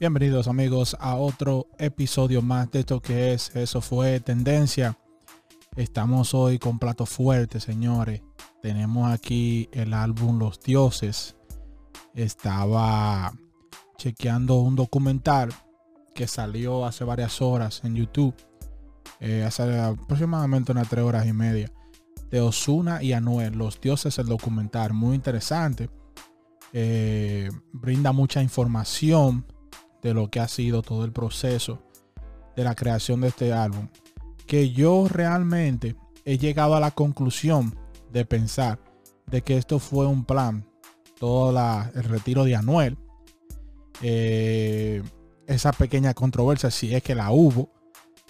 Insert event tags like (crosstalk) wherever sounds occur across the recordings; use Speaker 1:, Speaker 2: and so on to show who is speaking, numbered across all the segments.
Speaker 1: Bienvenidos amigos a otro episodio más de esto que es Eso fue Tendencia. Estamos hoy con plato fuerte, señores. Tenemos aquí el álbum Los Dioses. Estaba chequeando un documental que salió hace varias horas en YouTube. Eh, hace aproximadamente unas tres horas y media. De Osuna y Anuel. Los Dioses, el documental. Muy interesante. Eh, brinda mucha información de lo que ha sido todo el proceso de la creación de este álbum, que yo realmente he llegado a la conclusión de pensar de que esto fue un plan, todo el retiro de Anuel, eh, esa pequeña controversia, si es que la hubo,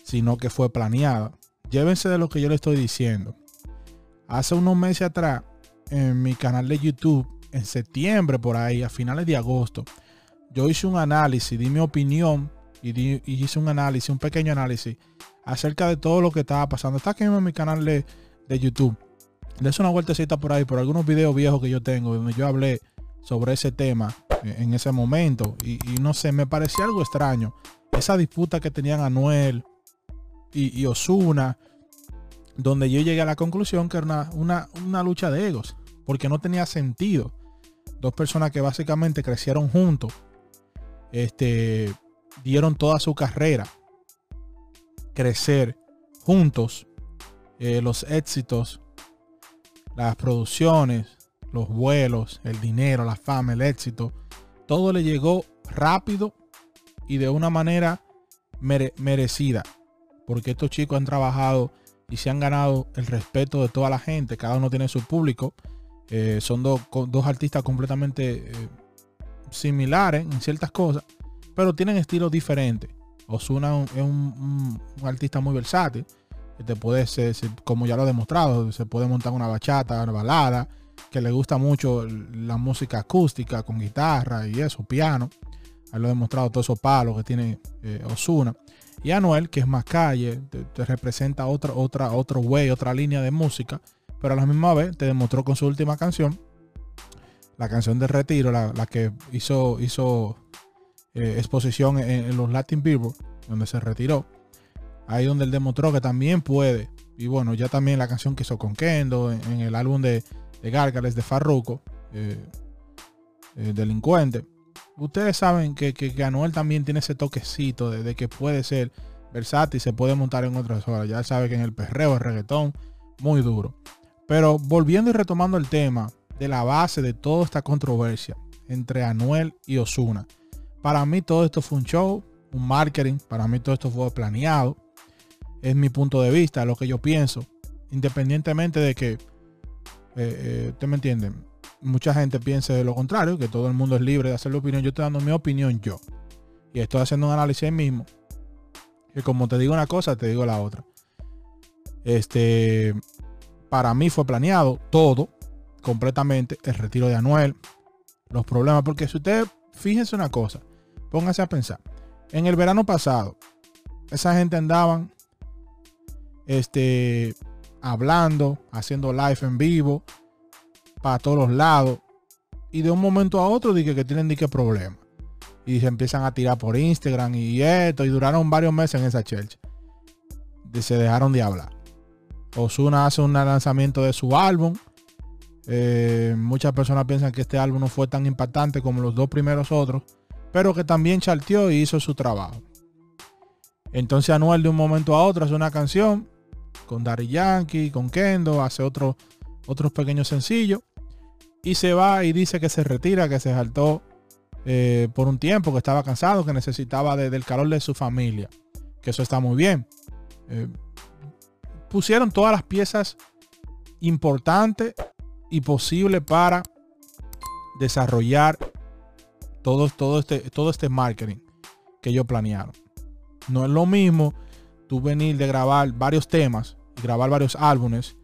Speaker 1: sino que fue planeada. Llévense de lo que yo le estoy diciendo. Hace unos meses atrás, en mi canal de YouTube, en septiembre por ahí, a finales de agosto, yo hice un análisis, di mi opinión y, hice un análisis, un pequeño análisis acerca de todo lo que estaba pasando. Está aquí en mi canal de, YouTube. Les una vueltecita por ahí, por algunos videos viejos que yo tengo, donde yo hablé sobre ese tema en, ese momento. Y, no sé, me parecía algo extraño. Esa disputa que tenían Anuel y, y Osuna, donde yo llegué a la conclusión que era una lucha de egos, porque no tenía sentido. Dos personas que básicamente crecieron juntos este, dieron toda su carrera crecer juntos, eh, los éxitos, las producciones, los vuelos, el dinero, la fama, el éxito, todo le llegó rápido y de una manera merecida, porque estos chicos han trabajado y se han ganado el respeto de toda la gente, cada uno tiene su público, eh, son dos artistas completamente eh, similares en ciertas cosas, pero tienen estilos diferentes. Osuna es un, artista muy versátil, que te puede ser, como ya lo he demostrado, se puede montar una bachata, una balada, que le gusta mucho la música acústica con guitarra y eso, piano. Lo he demostrado todos esos palos que tiene eh, Osuna. Y Anuel, que es más calle, te, representa otra, otra, otro way, otra línea de música, pero a la misma vez te demostró con su última canción la canción de retiro, la, que hizo, hizo eh, exposición en, los Latin Billboard, donde se retiró. Ahí donde él demostró que también puede. Y bueno, ya también la canción que hizo con Kendo, en, el álbum de, de Gárgales de Farruko, eh, eh, Delincuente. Ustedes saben que, que, Anuel también tiene ese toquecito de, que puede ser versátil, se puede montar en otras horas. Ya sabe que en el perreo, el reggaetón, muy duro. Pero volviendo y retomando el tema, de la base de toda esta controversia entre Anuel y Osuna. Para mí todo esto fue un show, un marketing, para mí todo esto fue planeado. Es mi punto de vista, lo que yo pienso, independientemente de que, eh, eh, usted me entiende, mucha gente piense de lo contrario, que todo el mundo es libre de hacer la opinión. Yo estoy dando mi opinión yo. Y estoy haciendo un análisis mismo. Que como te digo una cosa, te digo la otra. Este, para mí fue planeado todo completamente el retiro de Anuel, los problemas, porque si usted, fíjense una cosa, póngase a pensar, en el verano pasado, esa gente andaban este, hablando, haciendo live en vivo, para todos los lados, y de un momento a otro dije que tienen que problema. Y se empiezan a tirar por Instagram y esto, y duraron varios meses en esa church. Y se dejaron de hablar. Osuna hace un lanzamiento de su álbum eh, muchas personas piensan que este álbum no fue tan impactante como los dos primeros otros, pero que también charteó y hizo su trabajo. Entonces Anuel de un momento a otro hace una canción con Daddy Yankee, con Kendo, hace otro, otros pequeños sencillos y se va y dice que se retira, que se saltó eh, por un tiempo, que estaba cansado, que necesitaba del calor de su familia, que eso está muy bien. Eh, pusieron todas las piezas importantes y posible para desarrollar todo, todo, este, todo este marketing que ellos planearon. No es lo mismo tú venir de grabar varios temas grabar varios álbumes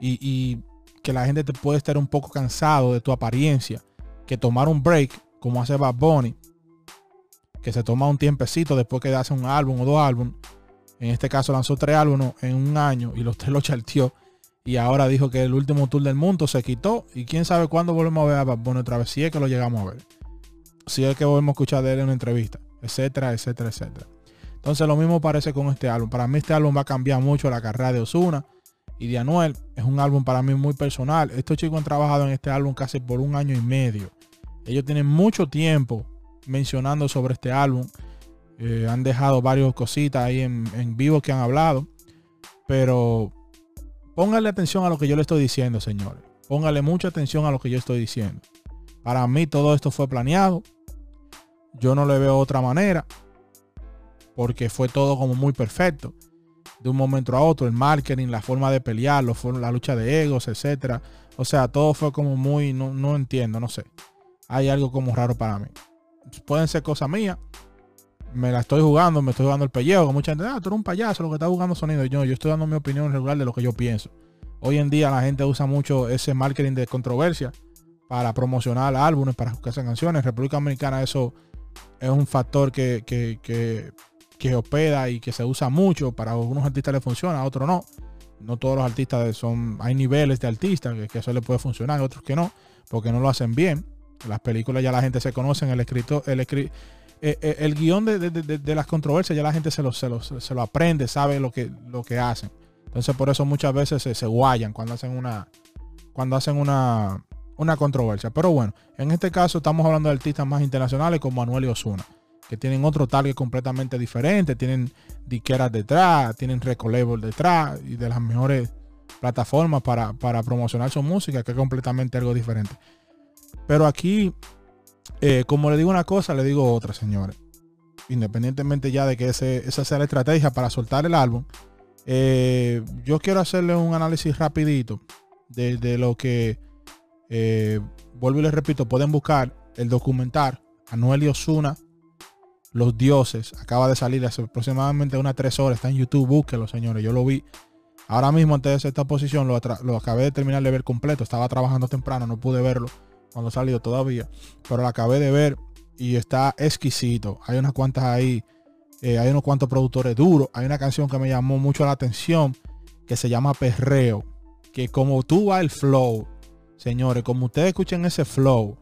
Speaker 1: y, que la gente te puede estar un poco cansado de tu apariencia que tomar un break como hace Bad Bunny que se toma un tiempecito después que hace un álbum o dos álbumes en este caso lanzó tres álbumes en un año y los tres lo charteó y ahora dijo que el último tour del mundo se quitó. Y quién sabe cuándo volvemos a ver a Bad otra vez. Si es que lo llegamos a ver. si es que volvemos a escuchar de él en una entrevista, etcétera, etcétera, etcétera. Entonces lo mismo parece con este álbum. Para mí este álbum va a cambiar mucho la carrera de Osuna y de Anuel. Es un álbum para mí muy personal. Estos chicos han trabajado en este álbum casi por un año y medio. Ellos tienen mucho tiempo mencionando sobre este álbum. Eh, han dejado varias cositas ahí en, en vivo que han hablado. Pero pónganle atención a lo que yo le estoy diciendo, señores. Póngale mucha atención a lo que yo estoy diciendo. Para mí todo esto fue planeado. Yo no le veo otra manera. Porque fue todo como muy perfecto. De un momento a otro. El marketing, la forma de pelear, la lucha de egos, etcétera. O sea, todo fue como muy. No, no entiendo, no sé. Hay algo como raro para mí. Pueden ser cosas mías. Me la estoy jugando, me estoy jugando el pellejo. Con mucha gente, ah, tú eres un payaso, lo que está jugando sonido. Yo, yo estoy dando mi opinión regular de lo que yo pienso. Hoy en día la gente usa mucho ese marketing de controversia para promocionar álbumes, para escuchar canciones. En República Dominicana eso es un factor que, que, que, que hospeda y que se usa mucho. Para algunos artistas le funciona, a otros no. No todos los artistas son, hay niveles de artistas que, eso le puede funcionar, otros que no, porque no lo hacen bien. Las películas ya la gente se conoce, el escritor, el, eh, eh, el guion de, de, las controversias ya la gente se lo, se lo, se lo aprende, sabe lo que, lo que hacen. Entonces por eso muchas veces se, guayan cuando hacen una cuando hacen una, una controversia. Pero bueno, en este caso estamos hablando de artistas más internacionales como Manuel y Osuna, que tienen otro target completamente diferente, tienen diqueras detrás, tienen record detrás y de las mejores plataformas para, promocionar su música, que es completamente algo diferente. Pero aquí, eh, como le digo una cosa, le digo otra, señores. Independientemente ya de que esa sea la estrategia para soltar el álbum, eh, yo quiero hacerle un análisis rapidito de, lo que, eh, vuelvo y les repito, pueden buscar el documental Anuel y Osuna, Los Dioses. Acaba de salir hace aproximadamente unas tres horas. Está en YouTube, búsquelo, señores. Yo lo vi. Ahora mismo antes de esta posición lo, lo acabé de terminar de ver completo. Estaba trabajando temprano, no pude verlo cuando salió todavía. Pero lo acabé de ver y está exquisito. Hay unas cuantas ahí eh, hay unos cuantos productores duros. Hay una canción que me llamó mucho la atención que se llama Perreo. Que como tú va el flow, señores, como ustedes escuchen ese flow,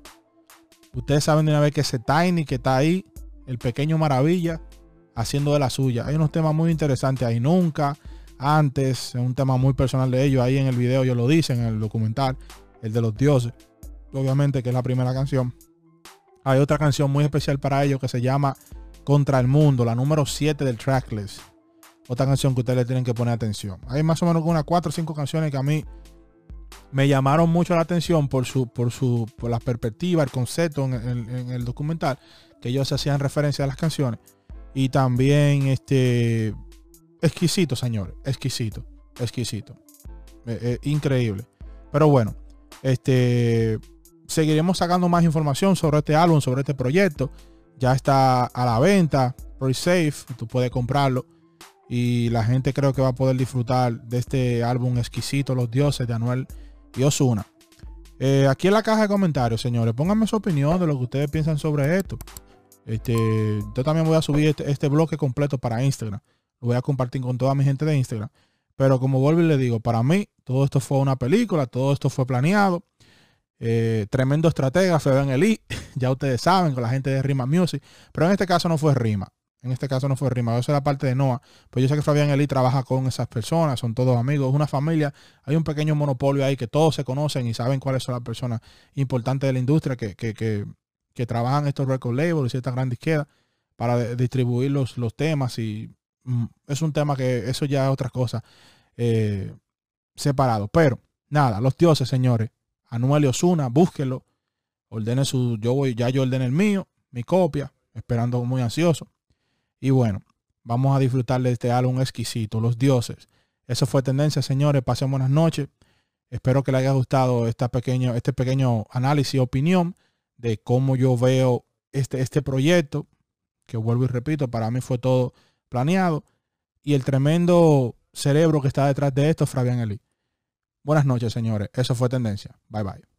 Speaker 1: ustedes saben de una vez que ese Tiny que está ahí, el pequeño maravilla, haciendo de la suya. Hay unos temas muy interesantes ahí. Nunca, antes, es un tema muy personal de ellos. Ahí en el video yo lo dicen, en el documental, el de los dioses. Obviamente que es la primera canción. Hay otra canción muy especial para ellos que se llama contra el Mundo, la número 7 del tracklist. Otra canción que ustedes tienen que poner atención. Hay más o menos unas 4 o 5 canciones que a mí me llamaron mucho la atención por su, por su, por la perspectiva, el concepto en, el documental, que ellos hacían referencia a las canciones. Y también este exquisito, señores, exquisito, exquisito. Eh, eh, increíble. Pero bueno, este seguiremos sacando más información sobre este álbum, sobre este proyecto ya está a la venta, pre-safe, tú puedes comprarlo. Y la gente creo que va a poder disfrutar de este álbum exquisito, Los Dioses, de Anuel y Osuna. Eh, aquí en la caja de comentarios, señores, pónganme su opinión de lo que ustedes piensan sobre esto. Este, yo también voy a subir este, este bloque completo para Instagram. Lo voy a compartir con toda mi gente de Instagram. Pero como vuelvo y le digo, para mí todo esto fue una película, todo esto fue planeado. Eh, tremendo estratega, Fabián Eli, (laughs) ya ustedes saben, con la gente de Rima Music, pero en este caso no fue Rima. En este caso no fue Rima, eso era parte de Noah. Pues yo sé que Fabián Eli trabaja con esas personas, son todos amigos, es una familia. Hay un pequeño monopolio ahí que todos se conocen y saben cuáles son las personas importantes de la industria que, que, que, que trabajan estos record labels y estas grandes quedas para distribuir los, los, temas. Y mm, es un tema que eso ya es otra cosa eh, separado. Pero nada, los dioses, señores Anuel y Osuna. Ordene su, yo voy, ya yo ordené el mío, mi copia, esperando muy ansioso. Y bueno, vamos a disfrutar de este álbum exquisito, Los Dioses. Eso fue tendencia, señores. Pasen buenas noches. Espero que les haya gustado esta pequeño, este pequeño análisis opinión de cómo yo veo este, este proyecto, que vuelvo y repito, para mí fue todo planeado. Y el tremendo cerebro que está detrás de esto, Fabián Eli. Buenas noches, señores. Eso fue tendencia. Bye bye.